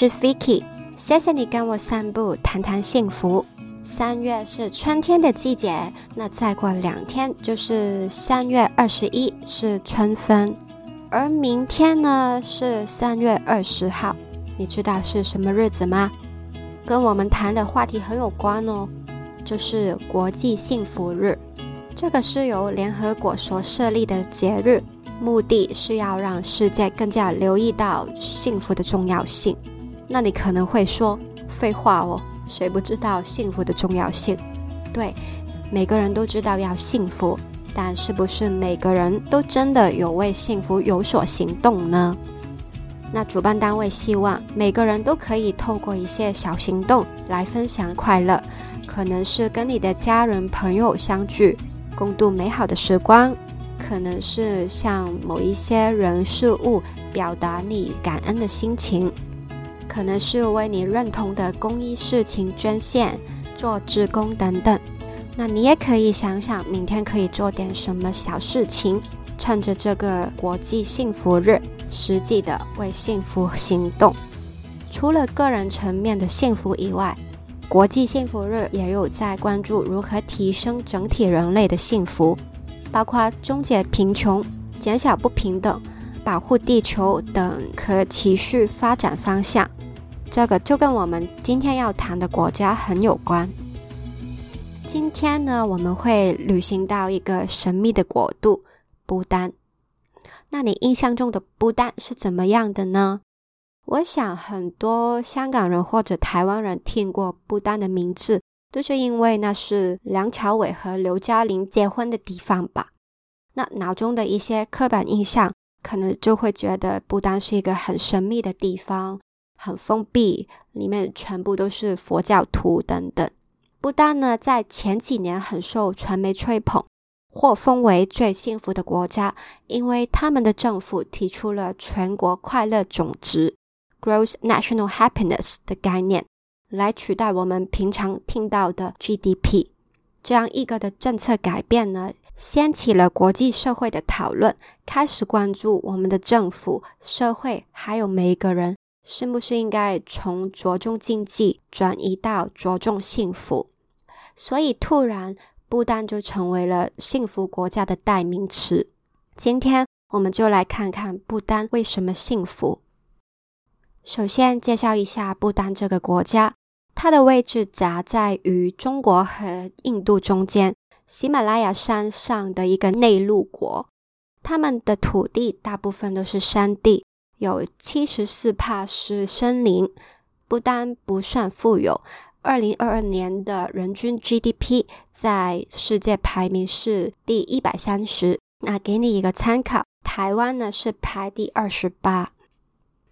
是 Vicky，谢谢你跟我散步，谈谈幸福。三月是春天的季节，那再过两天就是三月二十一，是春分。而明天呢是三月二十号，你知道是什么日子吗？跟我们谈的话题很有关哦，就是国际幸福日。这个是由联合国所设立的节日，目的是要让世界更加留意到幸福的重要性。那你可能会说，废话哦，谁不知道幸福的重要性？对，每个人都知道要幸福。但是不是每个人都真的有为幸福有所行动呢？那主办单位希望每个人都可以透过一些小行动来分享快乐，可能是跟你的家人朋友相聚，共度美好的时光；可能是向某一些人事物表达你感恩的心情；可能是为你认同的公益事情捐献、做志工等等。那你也可以想想，明天可以做点什么小事情，趁着这个国际幸福日，实际的为幸福行动。除了个人层面的幸福以外，国际幸福日也有在关注如何提升整体人类的幸福，包括终结贫穷、减小不平等、保护地球等可持续发展方向。这个就跟我们今天要谈的国家很有关。今天呢，我们会旅行到一个神秘的国度——不丹。那你印象中的不丹是怎么样的呢？我想很多香港人或者台湾人听过不丹的名字，都是因为那是梁朝伟和刘嘉玲结婚的地方吧。那脑中的一些刻板印象，可能就会觉得不丹是一个很神秘的地方，很封闭，里面全部都是佛教徒等等。不丹呢，在前几年很受传媒吹捧，获封为最幸福的国家，因为他们的政府提出了全国快乐总值 （Gross National Happiness） 的概念，来取代我们平常听到的 GDP。这样一个的政策改变呢，掀起了国际社会的讨论，开始关注我们的政府、社会还有每一个人。是不是应该从着重经济转移到着重幸福？所以突然，不丹就成为了幸福国家的代名词。今天我们就来看看不丹为什么幸福。首先介绍一下不丹这个国家，它的位置夹在于中国和印度中间，喜马拉雅山上的一个内陆国。他们的土地大部分都是山地。有七十四帕是森林，不丹不算富有。二零二二年的人均 GDP 在世界排名是第一百三十。那给你一个参考，台湾呢是排第二十八。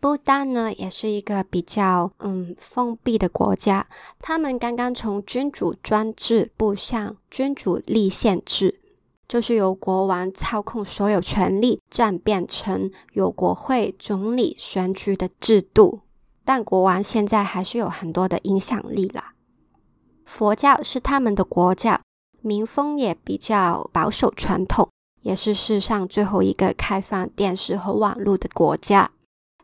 不丹呢也是一个比较嗯封闭的国家，他们刚刚从君主专制步向君主立宪制。就是由国王操控所有权力，转变成有国会总理选举的制度。但国王现在还是有很多的影响力啦。佛教是他们的国教，民风也比较保守传统，也是世上最后一个开放电视和网络的国家。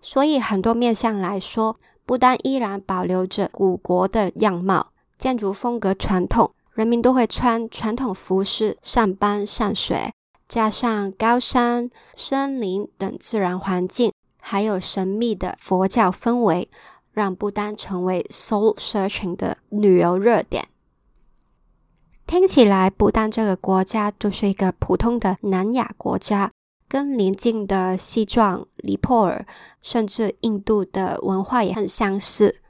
所以很多面向来说，不丹依然保留着古国的样貌，建筑风格传统。人民都会穿传统服饰上班上学，加上高山、森林等自然环境，还有神秘的佛教氛围，让不丹成为 soul searching 的旅游热点。听起来，不丹这个国家就是一个普通的南亚国家，跟邻近的西藏、尼泊尔，甚至印度的文化也很相似。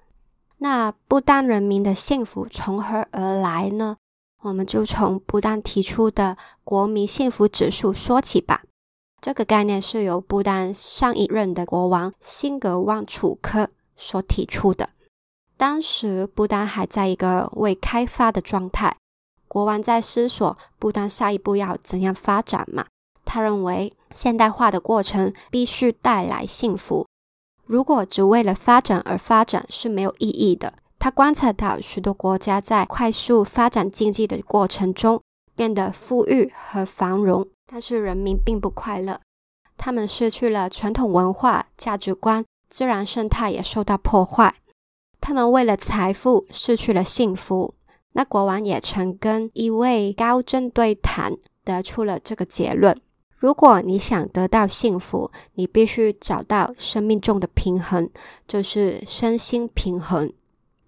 那不丹人民的幸福从何而来呢？我们就从不丹提出的国民幸福指数说起吧。这个概念是由不丹上一任的国王辛格旺楚克所提出的。当时不丹还在一个未开发的状态，国王在思索不丹下一步要怎样发展嘛。他认为现代化的过程必须带来幸福。如果只为了发展而发展是没有意义的。他观察到许多国家在快速发展经济的过程中变得富裕和繁荣，但是人民并不快乐。他们失去了传统文化价值观，自然生态也受到破坏。他们为了财富失去了幸福。那国王也曾跟一位高僧对谈，得出了这个结论：如果你想得到幸福，你必须找到生命中的平衡，就是身心平衡。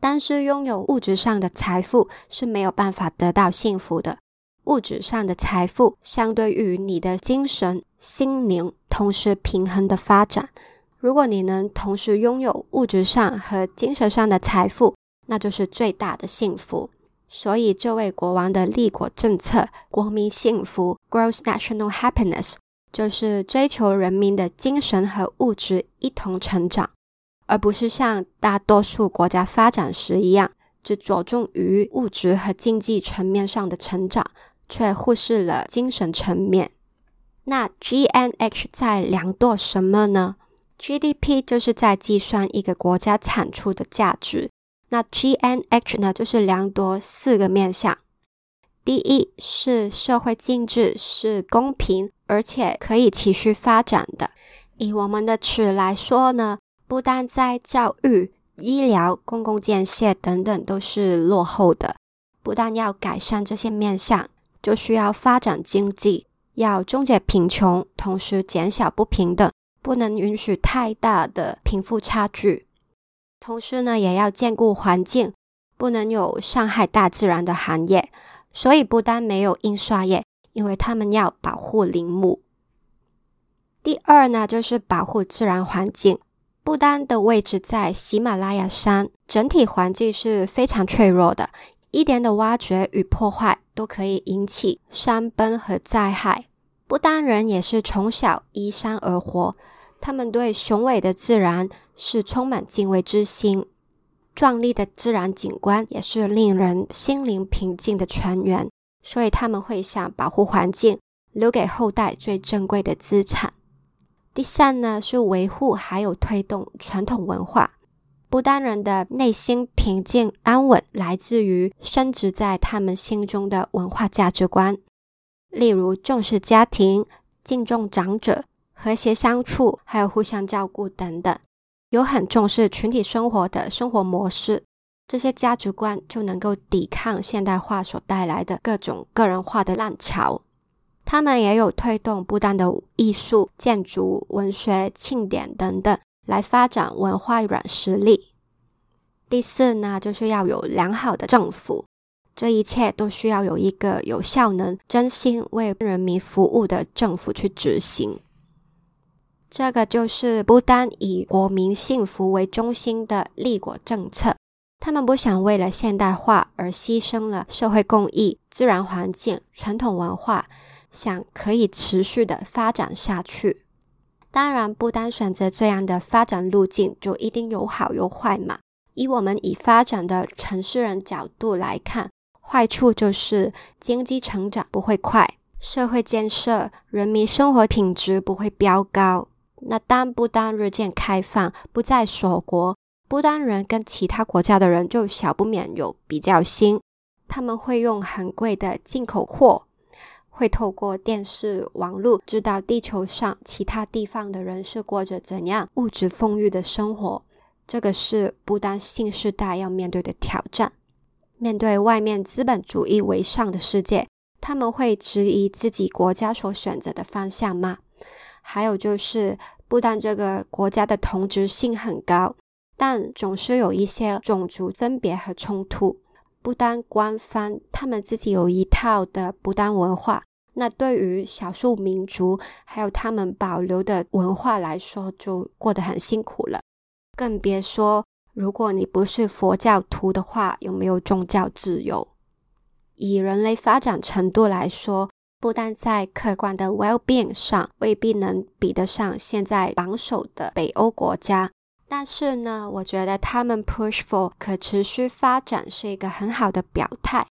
但是拥有物质上的财富是没有办法得到幸福的。物质上的财富相对于你的精神、心灵同时平衡的发展。如果你能同时拥有物质上和精神上的财富，那就是最大的幸福。所以，这位国王的立国政策“国民幸福 ”（Gross National Happiness） 就是追求人民的精神和物质一同成长，而不是像大多数国家发展时一样，只着重于物质和经济层面上的成长，却忽视了精神层面。那 GNH 在量度什么呢？GDP 就是在计算一个国家产出的价值，那 GNH 呢，就是量度四个面向。第一是社会经济是公平而且可以持续发展的。以我们的尺来说呢，不但在教育、医疗、公共建设等等都是落后的，不但要改善这些面向，就需要发展经济，要终结贫穷，同时减小不平等。不能允许太大的贫富差距，同时呢，也要兼顾环境，不能有伤害大自然的行业。所以，不单没有印刷业，因为他们要保护林木。第二呢，就是保护自然环境。不丹的位置在喜马拉雅山，整体环境是非常脆弱的，一点的挖掘与破坏都可以引起山崩和灾害。不丹人也是从小依山而活。他们对雄伟的自然是充满敬畏之心，壮丽的自然景观也是令人心灵平静的泉源，所以他们会想保护环境，留给后代最珍贵的资产。第三呢，是维护还有推动传统文化。不丹人的内心平静安稳，来自于深植在他们心中的文化价值观，例如重视家庭、敬重长者。和谐相处，还有互相照顾等等，有很重视群体生活的生活模式，这些价值观就能够抵抗现代化所带来的各种个人化的浪潮。他们也有推动不丹的艺术、建筑、文学、庆典等等，来发展文化软实力。第四呢，就是要有良好的政府，这一切都需要有一个有效能、真心为人民服务的政府去执行。这个就是不单以国民幸福为中心的立国政策，他们不想为了现代化而牺牲了社会公益、自然环境、传统文化，想可以持续的发展下去。当然，不单选择这样的发展路径，就一定有好有坏嘛。以我们以发展的城市人角度来看，坏处就是经济成长不会快，社会建设、人民生活品质不会飙高。那当不丹日渐开放，不再锁国，不丹人跟其他国家的人就少不免有比较心。他们会用很贵的进口货，会透过电视、网络知道地球上其他地方的人是过着怎样物质丰裕的生活。这个是不丹新时代要面对的挑战。面对外面资本主义为上的世界，他们会质疑自己国家所选择的方向吗？还有就是，不丹这个国家的同质性很高，但总是有一些种族分别和冲突。不丹官方他们自己有一套的不丹文化，那对于少数民族还有他们保留的文化来说，就过得很辛苦了。更别说，如果你不是佛教徒的话，有没有宗教自由？以人类发展程度来说。不但在客观的 well-being 上未必能比得上现在榜首的北欧国家，但是呢，我觉得他们 push for 可持续发展是一个很好的表态。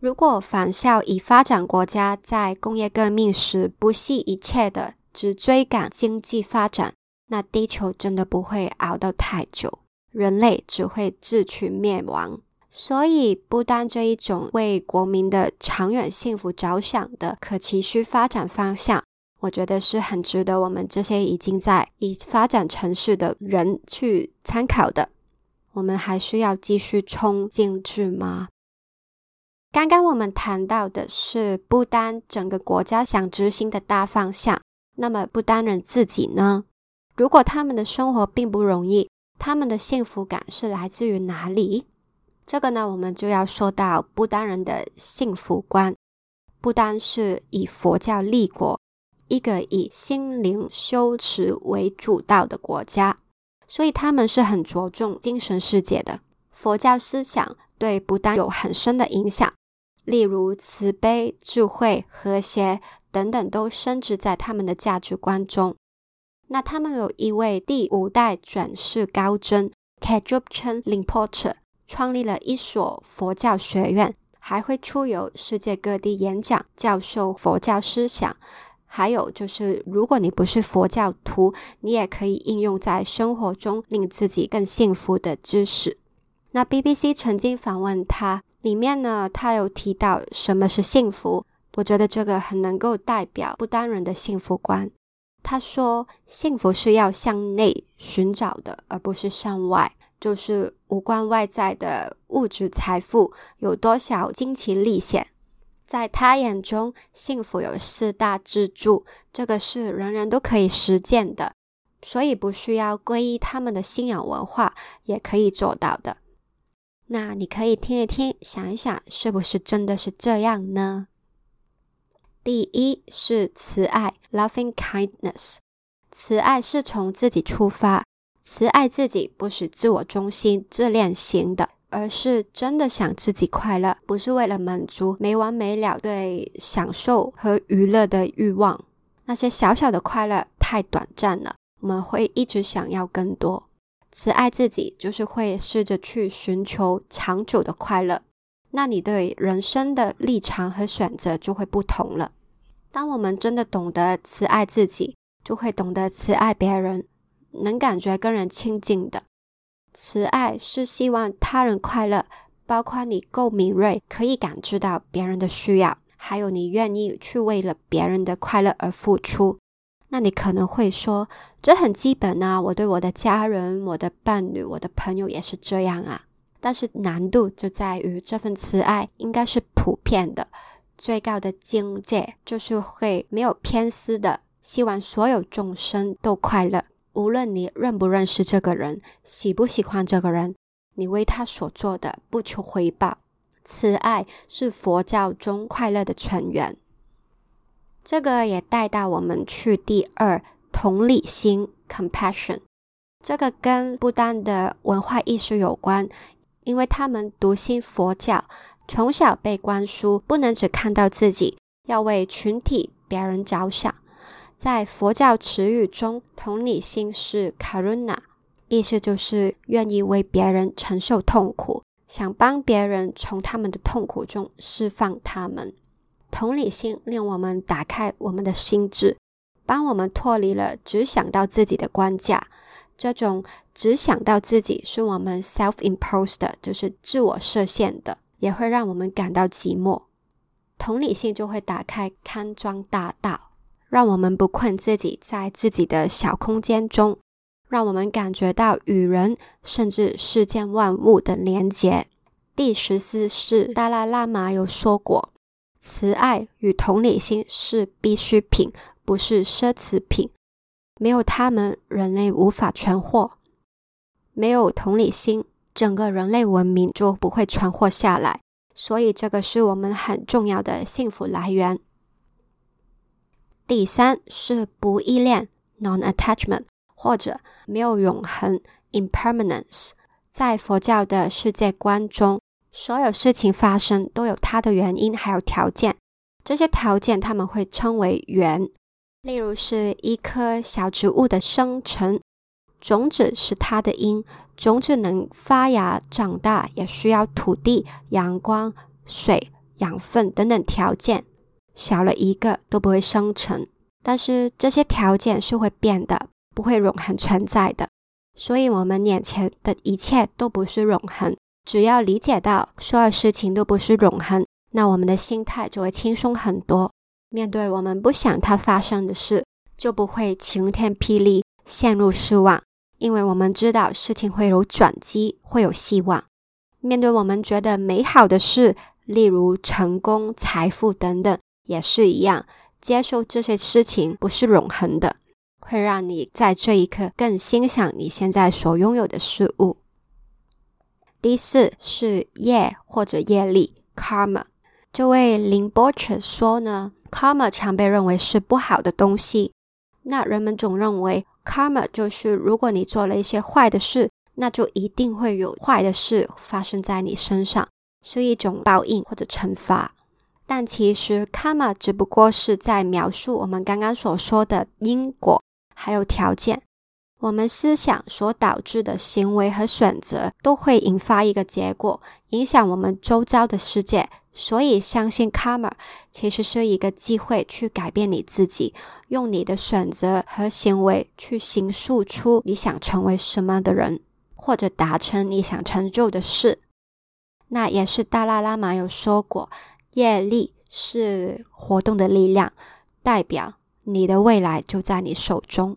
如果仿效已发展国家在工业革命时不惜一切的只追赶经济发展，那地球真的不会熬到太久，人类只会自取灭亡。所以，不单这一种为国民的长远幸福着想的可持续发展方向，我觉得是很值得我们这些已经在已发展城市的人去参考的。我们还需要继续冲精致吗？刚刚我们谈到的是不丹整个国家想执行的大方向，那么不丹人自己呢？如果他们的生活并不容易，他们的幸福感是来自于哪里？这个呢，我们就要说到不丹人的幸福观。不丹是以佛教立国，一个以心灵修持为主导的国家，所以他们是很着重精神世界的。佛教思想对不丹有很深的影响。例如慈悲、智慧、和谐等等，都深植在他们的价值观中。那他们有一位第五代转世高僧 Kajub Chen Rinpoche，创立了一所佛教学院，还会出游世界各地演讲，教授佛教思想。还有就是，如果你不是佛教徒，你也可以应用在生活中，令自己更幸福的知识。那 BBC 曾经访问他。里面呢，他有提到什么是幸福，我觉得这个很能够代表不丹人的幸福观。他说，幸福是要向内寻找的，而不是向外，就是无关外在的物质财富有多少惊奇历险。在他眼中，幸福有四大支柱，这个是人人都可以实践的，所以不需要皈依他们的信仰文化也可以做到的。那你可以听一听，想一想，是不是真的是这样呢？第一是慈爱 （loving kindness），慈爱是从自己出发，慈爱自己不是自我中心、自恋型的，而是真的想自己快乐，不是为了满足没完没了对享受和娱乐的欲望。那些小小的快乐太短暂了，我们会一直想要更多。慈爱自己，就是会试着去寻求长久的快乐。那你对人生的立场和选择就会不同了。当我们真的懂得慈爱自己，就会懂得慈爱别人，能感觉跟人亲近的。慈爱是希望他人快乐，包括你够敏锐，可以感知到别人的需要，还有你愿意去为了别人的快乐而付出。那你可能会说，这很基本啊，我对我的家人、我的伴侣、我的朋友也是这样啊。但是难度就在于，这份慈爱应该是普遍的，最高的境界就是会没有偏私的，希望所有众生都快乐，无论你认不认识这个人，喜不喜欢这个人，你为他所做的不求回报。慈爱是佛教中快乐的泉源。这个也带到我们去第二同理心 （compassion）。这个跟不丹的文化意识有关，因为他们笃信佛教，从小被灌输不能只看到自己，要为群体、别人着想。在佛教词语中，同理心是 karuna，意思就是愿意为别人承受痛苦，想帮别人从他们的痛苦中释放他们。同理心令我们打开我们的心智，帮我们脱离了只想到自己的关架。这种只想到自己是我们 self-imposed，就是自我设限的，也会让我们感到寂寞。同理心就会打开康庄大道，让我们不困自己在自己的小空间中，让我们感觉到与人甚至世间万物的连结。第十四世达拉喇嘛有说过。慈爱与同理心是必需品，不是奢侈品。没有他们，人类无法存活。没有同理心，整个人类文明就不会存活下来。所以，这个是我们很重要的幸福来源。第三是不依恋 （non-attachment） 或者没有永恒 （impermanence）。在佛教的世界观中。所有事情发生都有它的原因，还有条件。这些条件他们会称为缘。例如是一棵小植物的生成，种子是它的因。种子能发芽长大，也需要土地、阳光、水、养分等等条件。少了一个都不会生成。但是这些条件是会变的，不会永恒存在的。所以，我们眼前的一切都不是永恒。只要理解到所有事情都不是永恒，那我们的心态就会轻松很多。面对我们不想它发生的事，就不会晴天霹雳，陷入失望，因为我们知道事情会有转机，会有希望。面对我们觉得美好的事，例如成功、财富等等，也是一样，接受这些事情不是永恒的，会让你在这一刻更欣赏你现在所拥有的事物。第四是业或者业力 （karma）。这位林波彻说呢，karma 常被认为是不好的东西。那人们总认为 karma 就是如果你做了一些坏的事。那就一定会有坏的事发生在你身上，是一种报应或者惩罚。但其实，karma 只不过是在描述我们刚刚所说的因果还有条件。我们思想所导致的行为和选择，都会引发一个结果，影响我们周遭的世界。所以，相信 karma 其实是一个机会去改变你自己，用你的选择和行为去形塑出你想成为什么的人。或者达成你想成就的事，那也是大拉拉玛有说过，业力是活动的力量，代表你的未来就在你手中。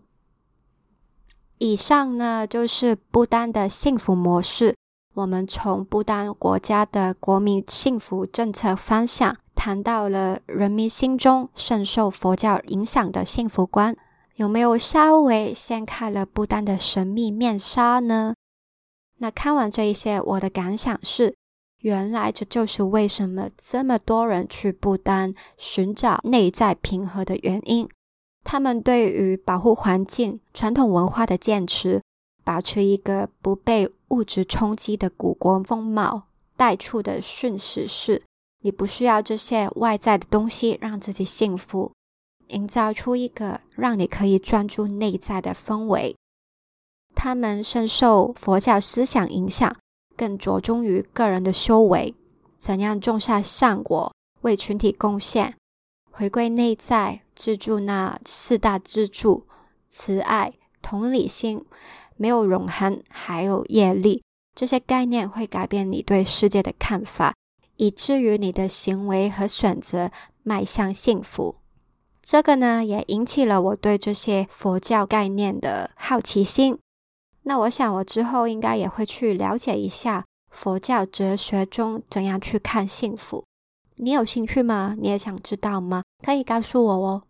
以上呢就是不丹的幸福模式。我们从不丹国家的国民幸福政策方向谈到了人民心中深受佛教影响的幸福观，有没有稍微掀开了不丹的神秘面纱呢？那看完这一些，我的感想是，原来这就是为什么这么多人去不丹寻找内在平和的原因。他们对于保护环境、传统文化的坚持，保持一个不被物质冲击的古国风貌，带出的讯息是：你不需要这些外在的东西让自己幸福，营造出一个让你可以专注内在的氛围。他们深受佛教思想影响，更着重于个人的修为，怎样种下善果，为群体贡献，回归内在，资助那四大支柱：慈爱、同理心、没有永恒，还有业力。这些概念会改变你对世界的看法，以至于你的行为和选择迈向幸福。这个呢，也引起了我对这些佛教概念的好奇心。那我想，我之后应该也会去了解一下佛教哲学中怎样去看幸福。你有兴趣吗？你也想知道吗？可以告诉我哦。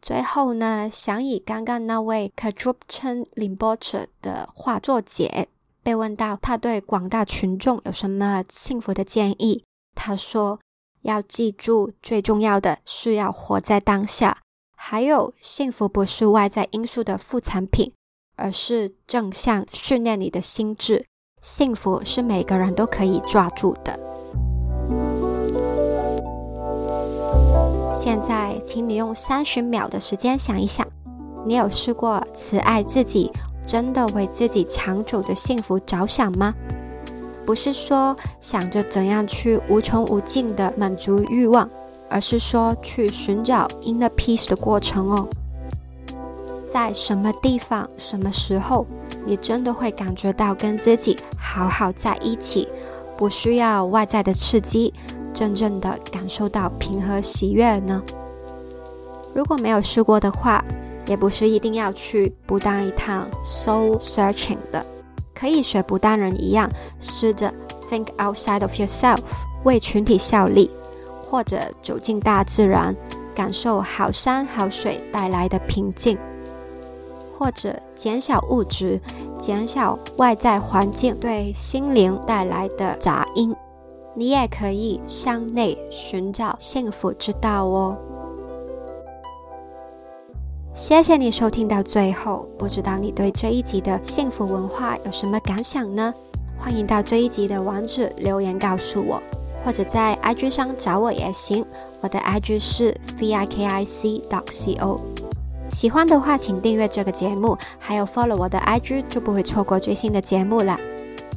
最后呢，想以刚刚那位 k a t r u p c h e n Limboche 的话作结。被问到他对广大群众有什么幸福的建议，他说：“要记住，最重要的是要活在当下。还有，幸福不是外在因素的副产品。”而是正向训练你的心智，幸福是每个人都可以抓住的。现在，请你用三十秒的时间想一想，你有试过慈爱自己，真的为自己长久的幸福着想吗？不是说想着怎样去无穷无尽的满足欲望，而是说去寻找 inner peace 的过程哦。在什么地方、什么时候，你真的会感觉到跟自己好好在一起，不需要外在的刺激，真正的感受到平和喜悦呢？如果没有试过的话，也不是一定要去不丹一趟 soul searching 的，可以学不丹人一样，试着 think outside of yourself，为群体效力，或者走进大自然，感受好山好水带来的平静。或者减少物质，减少外在环境对心灵带来的杂音，你也可以向内寻找幸福之道哦。谢谢你收听到最后，不知道你对这一集的幸福文化有什么感想呢？欢迎到这一集的网址留言告诉我，或者在 IG 上找我也行，我的 IG 是 v i k i c dot c o。喜欢的话，请订阅这个节目，还有 follow 我的 IG，就不会错过最新的节目了。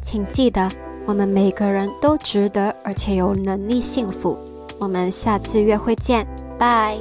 请记得，我们每个人都值得，而且有能力幸福。我们下次约会见，拜。